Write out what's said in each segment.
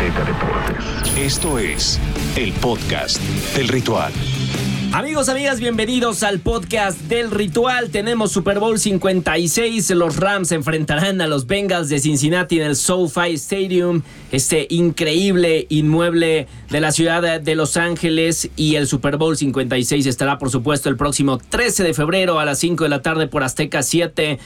Azteca Deportes. Esto es el podcast del ritual. Amigos, amigas, bienvenidos al podcast del ritual. Tenemos Super Bowl 56. Los Rams enfrentarán a los Bengals de Cincinnati en el SoFi Stadium, este increíble inmueble de la ciudad de Los Ángeles. Y el Super Bowl 56 estará, por supuesto, el próximo 13 de febrero a las 5 de la tarde por Azteca 7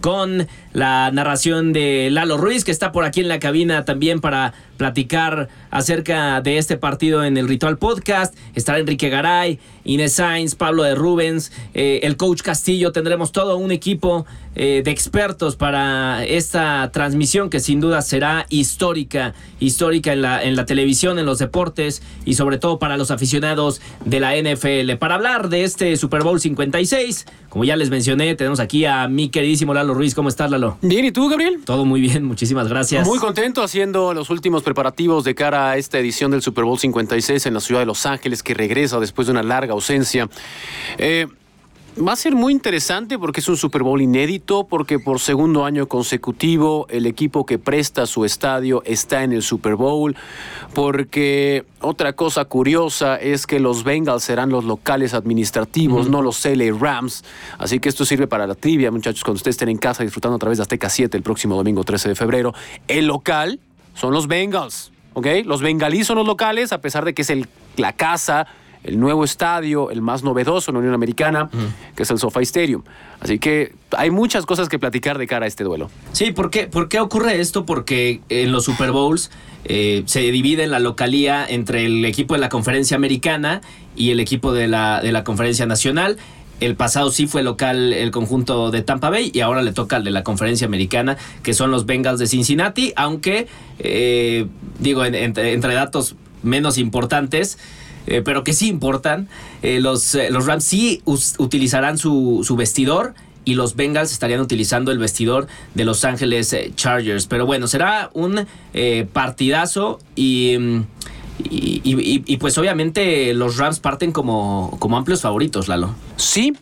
con la narración de Lalo Ruiz, que está por aquí en la cabina también para platicar acerca de este partido en el Ritual Podcast. Estará Enrique Garay, Inés Sainz, Pablo de Rubens, eh, el coach Castillo. Tendremos todo un equipo eh, de expertos para esta transmisión que sin duda será histórica, histórica en la, en la televisión, en los deportes y sobre todo para los aficionados de la NFL. Para hablar de este Super Bowl 56, como ya les mencioné, tenemos aquí a mi queridísimo Lalo Ruiz. ¿Cómo estás, Lalo? Bien, ¿y tú, Gabriel? Todo muy bien, muchísimas gracias. Muy contento haciendo los últimos preparativos de cara a esta edición del Super Bowl 56 en la ciudad de Los Ángeles, que regresa después de una larga ausencia. Eh, Va a ser muy interesante porque es un Super Bowl inédito, porque por segundo año consecutivo el equipo que presta su estadio está en el Super Bowl, porque otra cosa curiosa es que los Bengals serán los locales administrativos, no los LA Rams. Así que esto sirve para la trivia, muchachos, cuando ustedes estén en casa disfrutando a través de Azteca 7 el próximo domingo 13 de febrero. El local son los Bengals, ¿ok? Los bengalíes son los locales, a pesar de que es el, la casa el nuevo estadio, el más novedoso en la Unión Americana, que es el SoFi Stadium. Así que hay muchas cosas que platicar de cara a este duelo. Sí, ¿por qué, ¿Por qué ocurre esto? Porque en los Super Bowls eh, se divide la localía entre el equipo de la conferencia americana y el equipo de la, de la conferencia nacional. El pasado sí fue local el conjunto de Tampa Bay y ahora le toca al de la conferencia americana, que son los Bengals de Cincinnati, aunque, eh, digo, entre, entre datos menos importantes, eh, pero que sí importan. Eh, los, eh, los Rams sí utilizarán su, su vestidor y los Bengals estarían utilizando el vestidor de Los Ángeles Chargers. Pero bueno, será un partidazo y, y, y, pues obviamente los Rams parten como, como amplios favoritos, Lalo. Sí,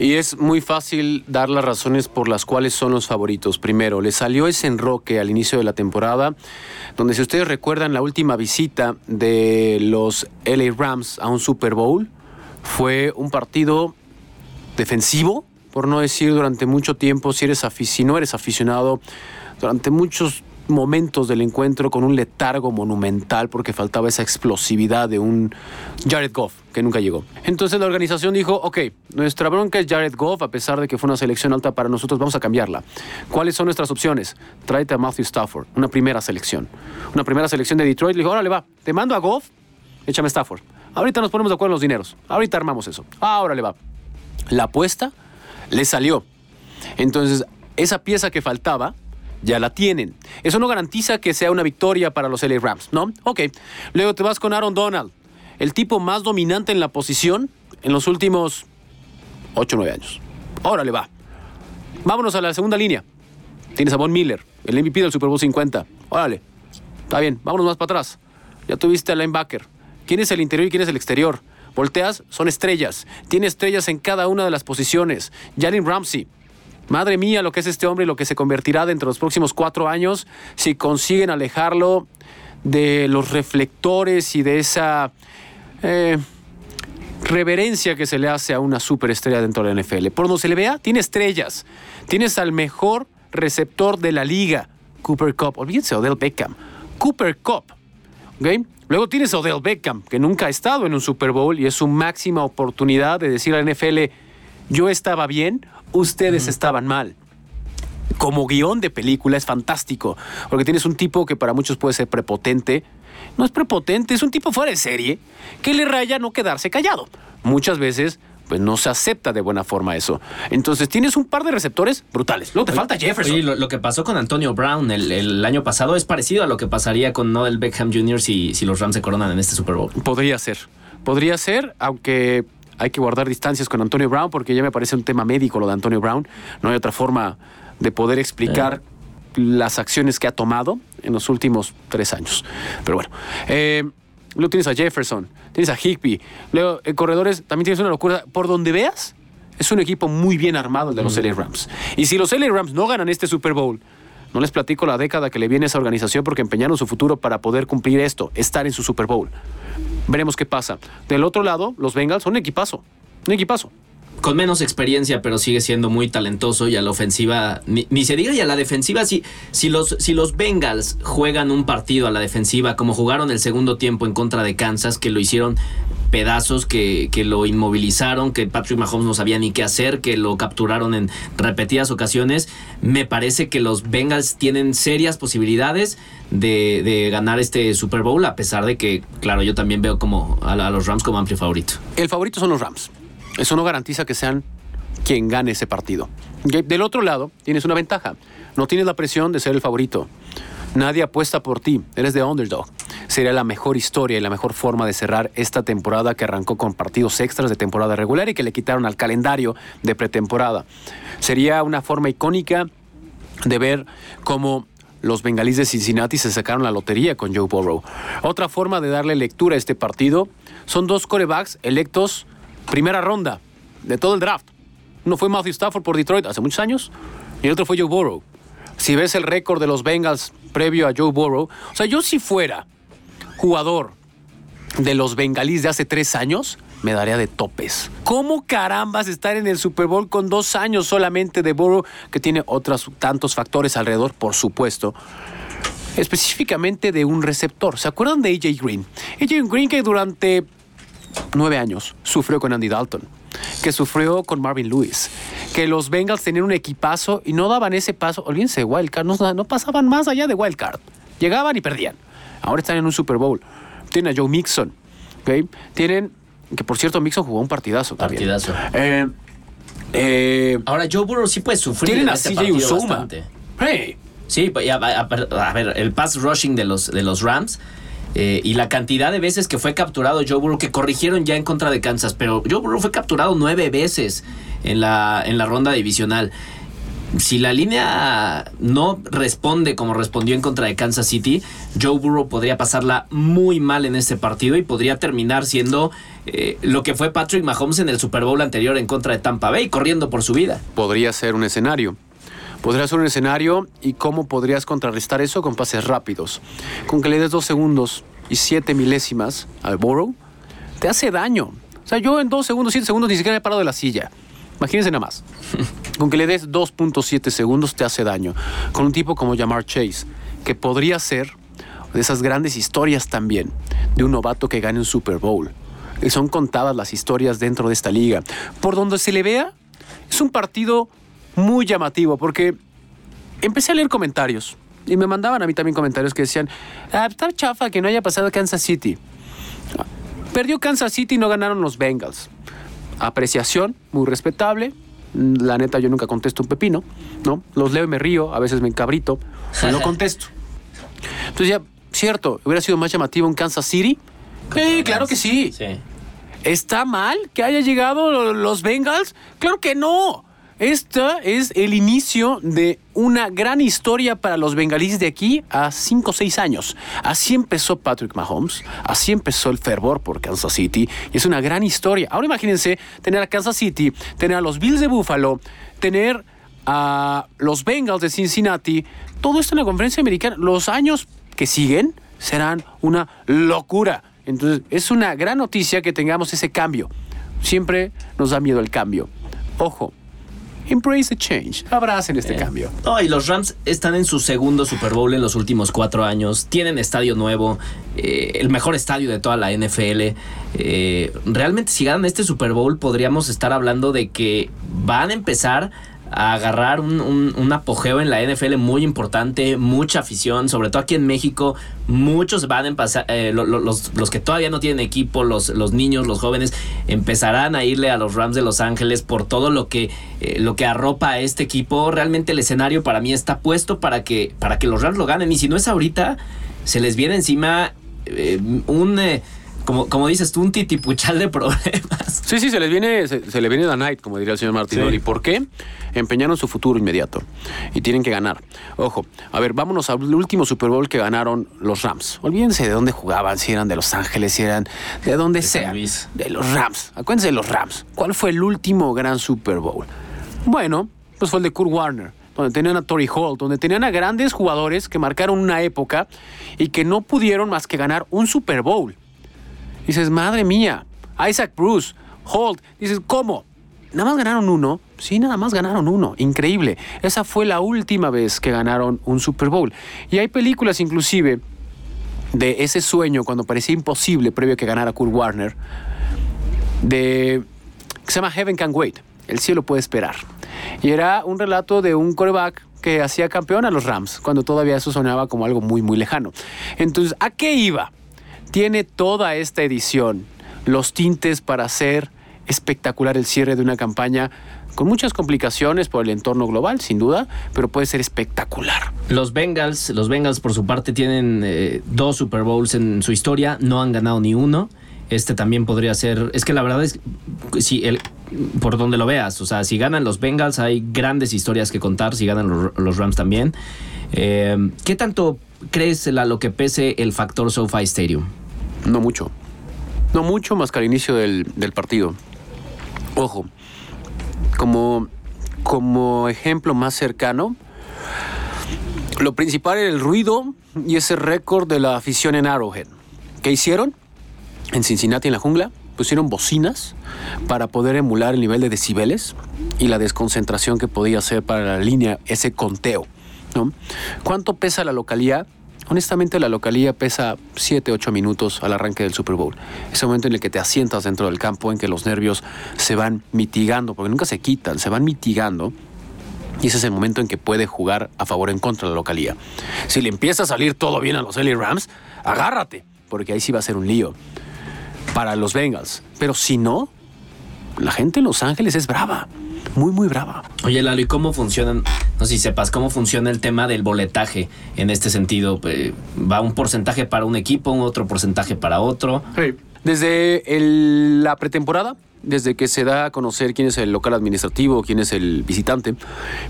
y es muy fácil dar las razones por las cuales son los favoritos. Primero, le salió ese enroque al inicio de la temporada, donde si ustedes recuerdan la última visita de los LA Rams a un Super Bowl, fue un partido defensivo, por no decir durante mucho tiempo, si, eres si no eres aficionado, durante muchos momentos del encuentro con un letargo monumental porque faltaba esa explosividad de un Jared Goff que nunca llegó. Entonces la organización dijo, ok, nuestra bronca es Jared Goff, a pesar de que fue una selección alta para nosotros, vamos a cambiarla. ¿Cuáles son nuestras opciones? Tráete a Matthew Stafford, una primera selección. Una primera selección de Detroit, le dijo, órale va, te mando a Goff, échame Stafford. Ahorita nos ponemos de acuerdo en los dineros, ahorita armamos eso. Ahora le va. La apuesta le salió. Entonces, esa pieza que faltaba, ya la tienen. Eso no garantiza que sea una victoria para los LA Rams, ¿no? Ok. Luego te vas con Aaron Donald, el tipo más dominante en la posición en los últimos 8 o 9 años. Órale, va. Vámonos a la segunda línea. Tienes a Von Miller, el MVP del Super Bowl 50. Órale. Está bien, vámonos más para atrás. Ya tuviste al linebacker. ¿Quién es el interior y quién es el exterior? Volteas, son estrellas. Tiene estrellas en cada una de las posiciones. Jalen Ramsey, Madre mía, lo que es este hombre y lo que se convertirá dentro de los próximos cuatro años si consiguen alejarlo de los reflectores y de esa eh, reverencia que se le hace a una superestrella dentro de la NFL. Por donde se le vea, tiene estrellas. Tienes al mejor receptor de la liga, Cooper Cup. Olvídense Odell Beckham. Cooper Cup. Luego tienes Odell Beckham, que nunca ha estado en un Super Bowl y es su máxima oportunidad de decir a la NFL, yo estaba bien, ustedes estaban mal. Como guion de película es fantástico, porque tienes un tipo que para muchos puede ser prepotente. No es prepotente, es un tipo fuera de serie que le raya no quedarse callado. Muchas veces pues no se acepta de buena forma eso. Entonces tienes un par de receptores brutales. Luego te falta Jefferson. lo, que pasó con Antonio Brown el, año pasado es parecido a lo que pasaría con Noel Beckham Jr. Si, si los Rams se coronan en este Super Bowl. Podría ser. Podría ser, aunque hay que guardar distancias con Antonio Brown porque ya me parece un tema médico lo de Antonio Brown. No hay otra forma de poder explicar las acciones que ha tomado en los últimos tres años. Pero bueno. Eh, luego tienes a Jefferson, tienes a Higby. Luego, en corredores también tienes una locura. Por donde veas, es un equipo muy bien armado el de los LA Rams. Y si los LA Rams no ganan este Super Bowl, No les platico la década que le viene a esa organización porque empeñaron su futuro para poder cumplir esto, estar en su Super Bowl. Veremos qué pasa. Del otro lado, los Bengals son un equipazo. Un equipazo con menos experiencia, pero sigue siendo muy talentoso y a la ofensiva, ni, se diga, y a la defensiva, si, si, los, si los Bengals juegan un partido a la defensiva, como jugaron el segundo tiempo en contra de Kansas, que lo hicieron pedazos, que, que lo inmovilizaron, que Patrick Mahomes no sabía ni qué hacer, que lo capturaron en repetidas ocasiones, me parece que los Bengals tienen serias posibilidades de, de ganar este Super Bowl, a pesar de que, claro, yo también veo como a los Rams como amplio favorito. El favorito son los Rams. Eso no garantiza que sean quien gane ese partido. Del otro lado, tienes una ventaja. No tienes la presión de ser el favorito. Nadie apuesta por ti, eres de underdog. Sería la mejor historia y la mejor forma de cerrar esta temporada que arrancó con partidos extras de temporada regular y que le quitaron al calendario de pretemporada. Sería una forma icónica de ver cómo los bengalíes de Cincinnati se sacaron la lotería con Joe Burrow. Otra forma de darle lectura a este partido son dos corebacks electos primera ronda de todo el draft. Uno fue Matthew Stafford por Detroit hace muchos años y el otro fue Joe Burrow. Si ves el récord de los Bengals previo a Joe Burrow, o sea, yo si fuera jugador de los bengalíes de hace tres años, me daría de topes. ¿Cómo carambas estar en el Super Bowl con dos años solamente de Burrow, que tiene otros tantos factores alrededor, por supuesto? Específicamente de un receptor. ¿Se acuerdan de AJ Green? AJ Green que durante nueve años, sufrió con Andy Dalton, que sufrió con Marvin Lewis, que los Bengals tenían un equipazo y no daban ese paso, olvídense de Wildcard, no, no pasaban más allá de Wildcard, llegaban y perdían. Ahora están en un Super Bowl. Tienen a Joe Mixon, ¿okay? tienen, que por cierto Mixon jugó un partidazo también. Partidazo. Eh, eh, Ahora Joe Burrow sí puede sufrir tienen en a este CJ bastante. Hey, Sí, a, a- a ver, el pass rushing de los, de los Rams eh, y la cantidad de veces que fue capturado Joe Burrow, que corrigieron ya en contra de Kansas, pero Joe Burrow fue capturado nueve veces en la, en la ronda divisional. Si la línea no responde como respondió en contra de Kansas City, Joe Burrow podría pasarla muy mal en este partido y podría terminar siendo eh, lo que fue Patrick Mahomes en el Super Bowl anterior en contra de Tampa Bay, corriendo por su vida. podría ser un escenario. Podría ser un escenario y cómo podrías contrarrestar eso con pases rápidos. Con que le des dos segundos y siete milésimas al Burrow, te hace daño. O sea, yo en dos segundos, siete segundos ni siquiera me he parado de la silla. Imagínense nada más. Con que le des 2.7 segundos te hace daño. Con un tipo como Jamar Chase, que podría ser de esas grandes historias también de un novato que gane un Super Bowl. Y son contadas las historias dentro de esta liga. Por donde se le vea, es un partido muy llamativo porque empecé a leer comentarios y me mandaban a mí también comentarios que decían, ah, está chafa que no haya pasado Kansas City. Perdió Kansas City y no ganaron los Bengals. Apreciación, muy respetable. La neta, yo nunca contesto un pepino, ¿no? Los leo y me río, a veces me encabrito, pero no contesto. Entonces ya, cierto, hubiera sido más llamativo en Kansas City. Sí, claro que sí. Sí. ¿Está mal que haya llegado los Bengals? Claro que no. Esta es el inicio de una gran historia para los bengalíes de aquí a 5 o 6 años. Así empezó Patrick Mahomes, así empezó el fervor por Kansas City y es una gran historia. Ahora imagínense tener a Kansas City, tener a los Bills de Buffalo, tener a los Bengals de Cincinnati, todo esto en la conferencia americana. Los años que siguen serán una locura. Entonces, es una gran noticia que tengamos ese cambio. Siempre nos da miedo el cambio. Ojo, embrace the change. Abracen este cambio. No, y los Rams están en su segundo Super Bowl en los últimos cuatro años. Tienen estadio nuevo, eh, el mejor estadio de toda la NFL. Eh, realmente, si ganan este Super Bowl, podríamos estar hablando de que van a empezar a agarrar un, un- apogeo en la NFL muy importante, mucha afición, sobre todo aquí en México. Muchos van a empezar, eh, lo- lo- los, los que todavía no tienen equipo, los, los niños, los jóvenes, empezarán a irle a los Rams de Los Ángeles por todo lo que, eh, lo que arropa a este equipo. Realmente el escenario para mí está puesto para que, para que los Rams lo ganen. Y si no es ahorita, se les viene encima eh, un, como, como dices tú, un titipuchal de problemas. Sí, sí, se les viene, se, se le viene la night, como diría el señor Martinoli. Sí. ¿Por qué? Empeñaron su futuro inmediato y tienen que ganar. Ojo, a ver, vámonos al último Super Bowl que ganaron los Rams. Olvídense de dónde jugaban, si eran de Los Ángeles, si eran de donde San sea. De los Rams. Acuérdense de los Rams. ¿Cuál fue el último gran Super Bowl? Bueno, pues fue el de Kurt Warner, donde tenían a Tory Hall, donde tenían a grandes jugadores que marcaron una época y que no pudieron más que ganar un Super Bowl. Dices, madre mía, Isaac Bruce, Holt, dices, ¿cómo? Nada más ganaron uno. Sí, nada más ganaron uno. Increíble. Esa fue la última vez que ganaron un Super Bowl. Y hay películas inclusive de ese sueño cuando parecía imposible previo a que ganara Kurt Warner, de, que se llama Heaven Can Wait. El cielo puede esperar. Y era un relato de un coreback que hacía campeón a los Rams, cuando todavía eso sonaba como algo muy, muy lejano. Entonces, ¿a qué iba? Tiene toda esta edición los tintes para hacer espectacular el cierre de una campaña con muchas complicaciones por el entorno global, sin duda, pero puede ser espectacular. Los Bengals, los Bengals por su parte tienen eh, dos Super Bowls en su historia, no han ganado ni uno. Este también podría ser, es que la verdad es, si el, por donde lo veas, o sea, si ganan los Bengals hay grandes historias que contar, si ganan los, Rams también. Eh, ¿Qué tanto crees a lo que pese el factor SoFi Stadium? No mucho. No mucho más que al inicio del, del partido. Ojo, como, como ejemplo más cercano, lo principal era el ruido y ese récord de la afición en Arrowhead. ¿Qué hicieron? En Cincinnati, en la jungla, pusieron bocinas para poder emular el nivel de decibeles y la desconcentración que podía hacer para la línea ese conteo. ¿Cuánto pesa la localidad? Honestamente, la localía pesa 7, 8 minutos al arranque del Super Bowl. Ese momento en el que te asientas dentro del campo, en que los nervios se van mitigando, porque nunca se quitan, se van mitigando. Y ese es el momento en que puede jugar a favor o en contra de la localía. Si le empieza a salir todo bien a los LA Rams, agárrate, porque ahí sí va a ser un lío para los Bengals. Pero si no, la gente en Los Ángeles es brava muy, muy brava. Oye, Lalo, ¿y cómo funcionan? No sé si sepas cómo funciona el tema del boletaje en este sentido. Eh, ¿Va un porcentaje para un equipo, un otro porcentaje para otro? Desde la pretemporada, desde que se da a conocer quién es el local administrativo, quién es el visitante,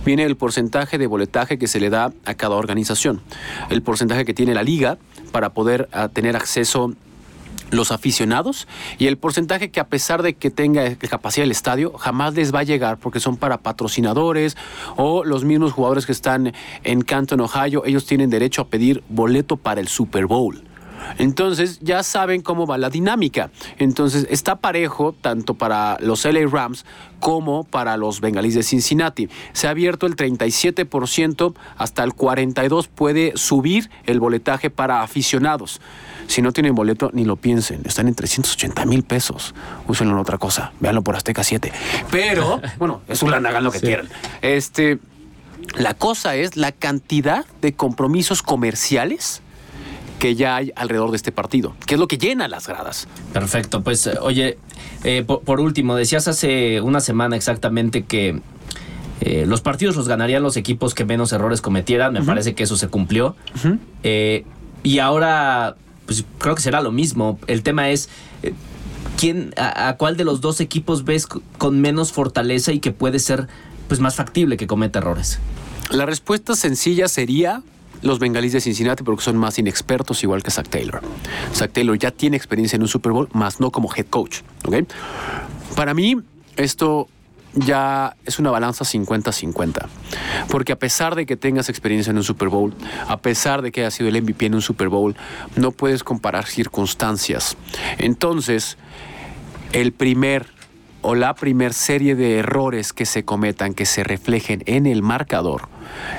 viene el porcentaje de boletaje que se le da a cada organización. El porcentaje que tiene la liga para poder tener acceso los aficionados y el porcentaje que a pesar de que tenga capacidad el estadio, jamás les va a llegar porque son para patrocinadores o los mismos jugadores que están en Canton, Ohio, ellos tienen derecho a pedir boleto para el Super Bowl. Entonces ya saben cómo va la dinámica. Entonces está parejo tanto para los LA Rams como para los Bengalíes de Cincinnati. Se ha abierto el 37%, hasta el 42% puede subir el boletaje para aficionados. Si no tienen boleto, ni lo piensen. Están en 380 mil pesos. Úsenlo en otra cosa. Véanlo por Azteca 7. Pero, bueno, es un hagan lo que quieran. Este, la cosa es la cantidad de compromisos comerciales que ya hay alrededor de este partido, que es lo que llena las gradas. Perfecto, pues eh, oye, eh, por, último, decías hace una semana exactamente que eh, los partidos los ganarían los equipos que menos errores cometieran, me parece que eso se cumplió. y ahora pues creo que será lo mismo. El tema es, eh, ¿quién, a, cuál de los dos equipos ves con menos fortaleza y que puede ser pues, más factible que cometa errores? La respuesta sencilla sería los bengalíes de Cincinnati porque son más inexpertos, igual que Zach Taylor. Zach Taylor ya tiene experiencia en un Super Bowl, más no como head coach. Para mí, esto ya es una balanza 50-50. Porque a pesar de que tengas experiencia en un Super Bowl, a pesar de que hayas sido el MVP en un Super Bowl, no puedes comparar circunstancias. Entonces, el primer o la primer serie de errores que se cometan, que se reflejen en el marcador,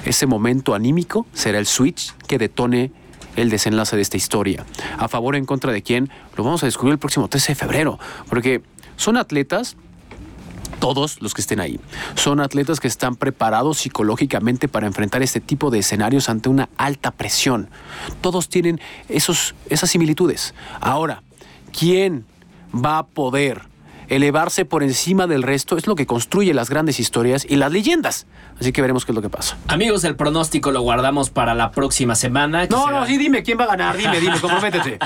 ese momento anímico será el switch que detone el desenlace de esta historia. A favor o en contra de quién, lo vamos a descubrir el próximo 13 de febrero, porque son atletas todos los que estén ahí. Son atletas que están preparados psicológicamente para enfrentar este tipo de escenarios ante una alta presión. Todos tienen esos, esas similitudes. Ahora, ¿quién va a poder elevarse por encima del resto? Es lo que construye las grandes historias y las leyendas. Así que veremos qué es lo que pasa. Amigos, el pronóstico lo guardamos para la próxima semana. No, no, sí, dime quién va a ganar. Dime, dime, comprométete.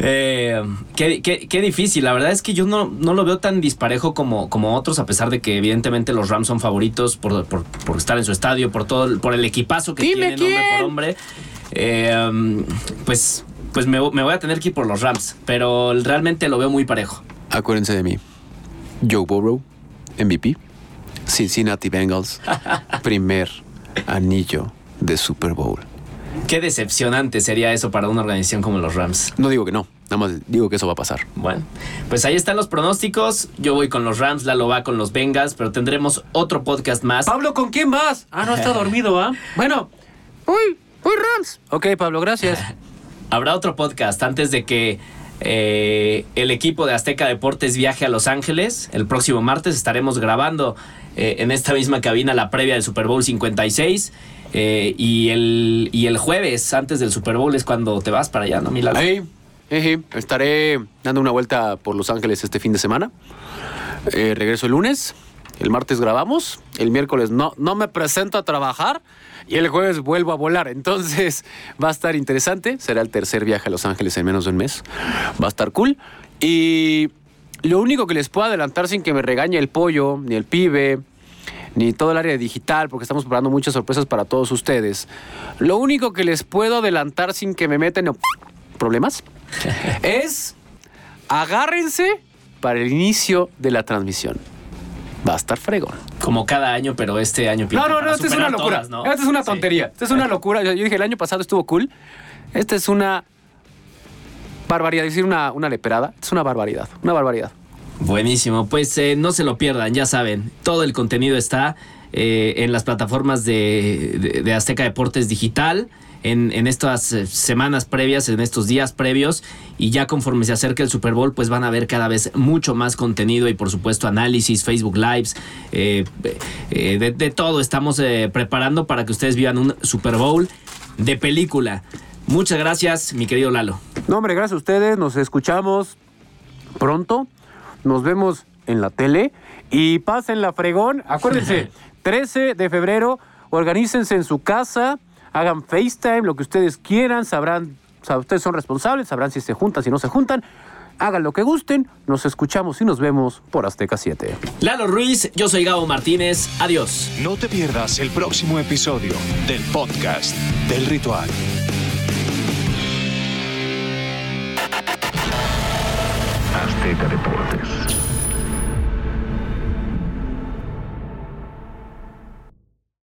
Eh, qué, difícil. La verdad es que yo no, no lo veo tan disparejo como, como otros, a pesar de que evidentemente los Rams son favoritos por, estar en su estadio, por todo, por el equipazo que tienen hombre por hombre. Eh, pues, pues me, voy a tener que ir por los Rams, pero realmente lo veo muy parejo. Acuérdense de mí. Joe Burrow, MVP. Cincinnati Bengals, primer anillo de Super Bowl. Qué decepcionante sería eso para una organización como los Rams. No digo que no, nada más digo que eso va a pasar. Bueno, pues ahí están los pronósticos. Yo voy con los Rams, Lalo va con los Bengals, pero tendremos otro podcast más. Pablo, ¿con quién más? Ah, no está dormido, ¿ah? Bueno, uy, uy, Rams. Ok, Pablo, gracias. Habrá otro podcast antes de que eh, el equipo de Azteca Deportes viaje a Los Ángeles. El próximo martes estaremos grabando eh, en esta misma cabina la previa del Super Bowl 56. Eh, y, el, y el jueves, antes del Super Bowl, es cuando te vas para allá, ¿no, Milano? Hey, estaré dando una vuelta por Los Ángeles este fin de semana. Regreso el lunes. El martes grabamos. El miércoles no, no me presento a trabajar. Y el jueves vuelvo a volar. Entonces va a estar interesante. Será el tercer viaje a Los Ángeles en menos de un mes. Va a estar cool. Y lo único que les puedo adelantar sin que me regañe el pollo, ni el pibe, ni todo el área digital, porque estamos preparando muchas sorpresas para todos ustedes. Lo único que les puedo adelantar sin que me metan en problemas es agárrense para el inicio de la transmisión. Va a estar fregón. Como cada año, pero este año No, no, no, esta es una locura. todas, ¿no? Esta es una Sí. tontería. Esta es una locura. Yo yo dije, el año pasado estuvo cool. Esta es una barbaridad. Decir una, una leperada. Es una barbaridad. Una barbaridad. Buenísimo, pues eh, no se lo pierdan, ya saben, todo el contenido está eh, en las plataformas de, Azteca Deportes Digital. En, estas eh, semanas previas, en estos días previos, y ya conforme se acerca el Super Bowl, pues van a ver cada vez mucho más contenido y por supuesto análisis, Facebook Lives, eh, de, todo estamos preparando para que ustedes vivan un Super Bowl de película. Muchas gracias, mi querido Lalo. No, hombre, gracias a ustedes. Nos escuchamos pronto. Nos vemos en la tele. Y pasen la fregón. Acuérdense, 13 de febrero, organícense en su casa, hagan FaceTime, lo que ustedes quieran, sabrán, o sea, ustedes son responsables, sabrán si se juntan, si no se juntan. Hagan lo que gusten, nos escuchamos y nos vemos por Azteca 7. Lalo Ruiz, yo soy Gabo Martínez, adiós. No te pierdas el próximo episodio del podcast del ritual. Azteca Deportes.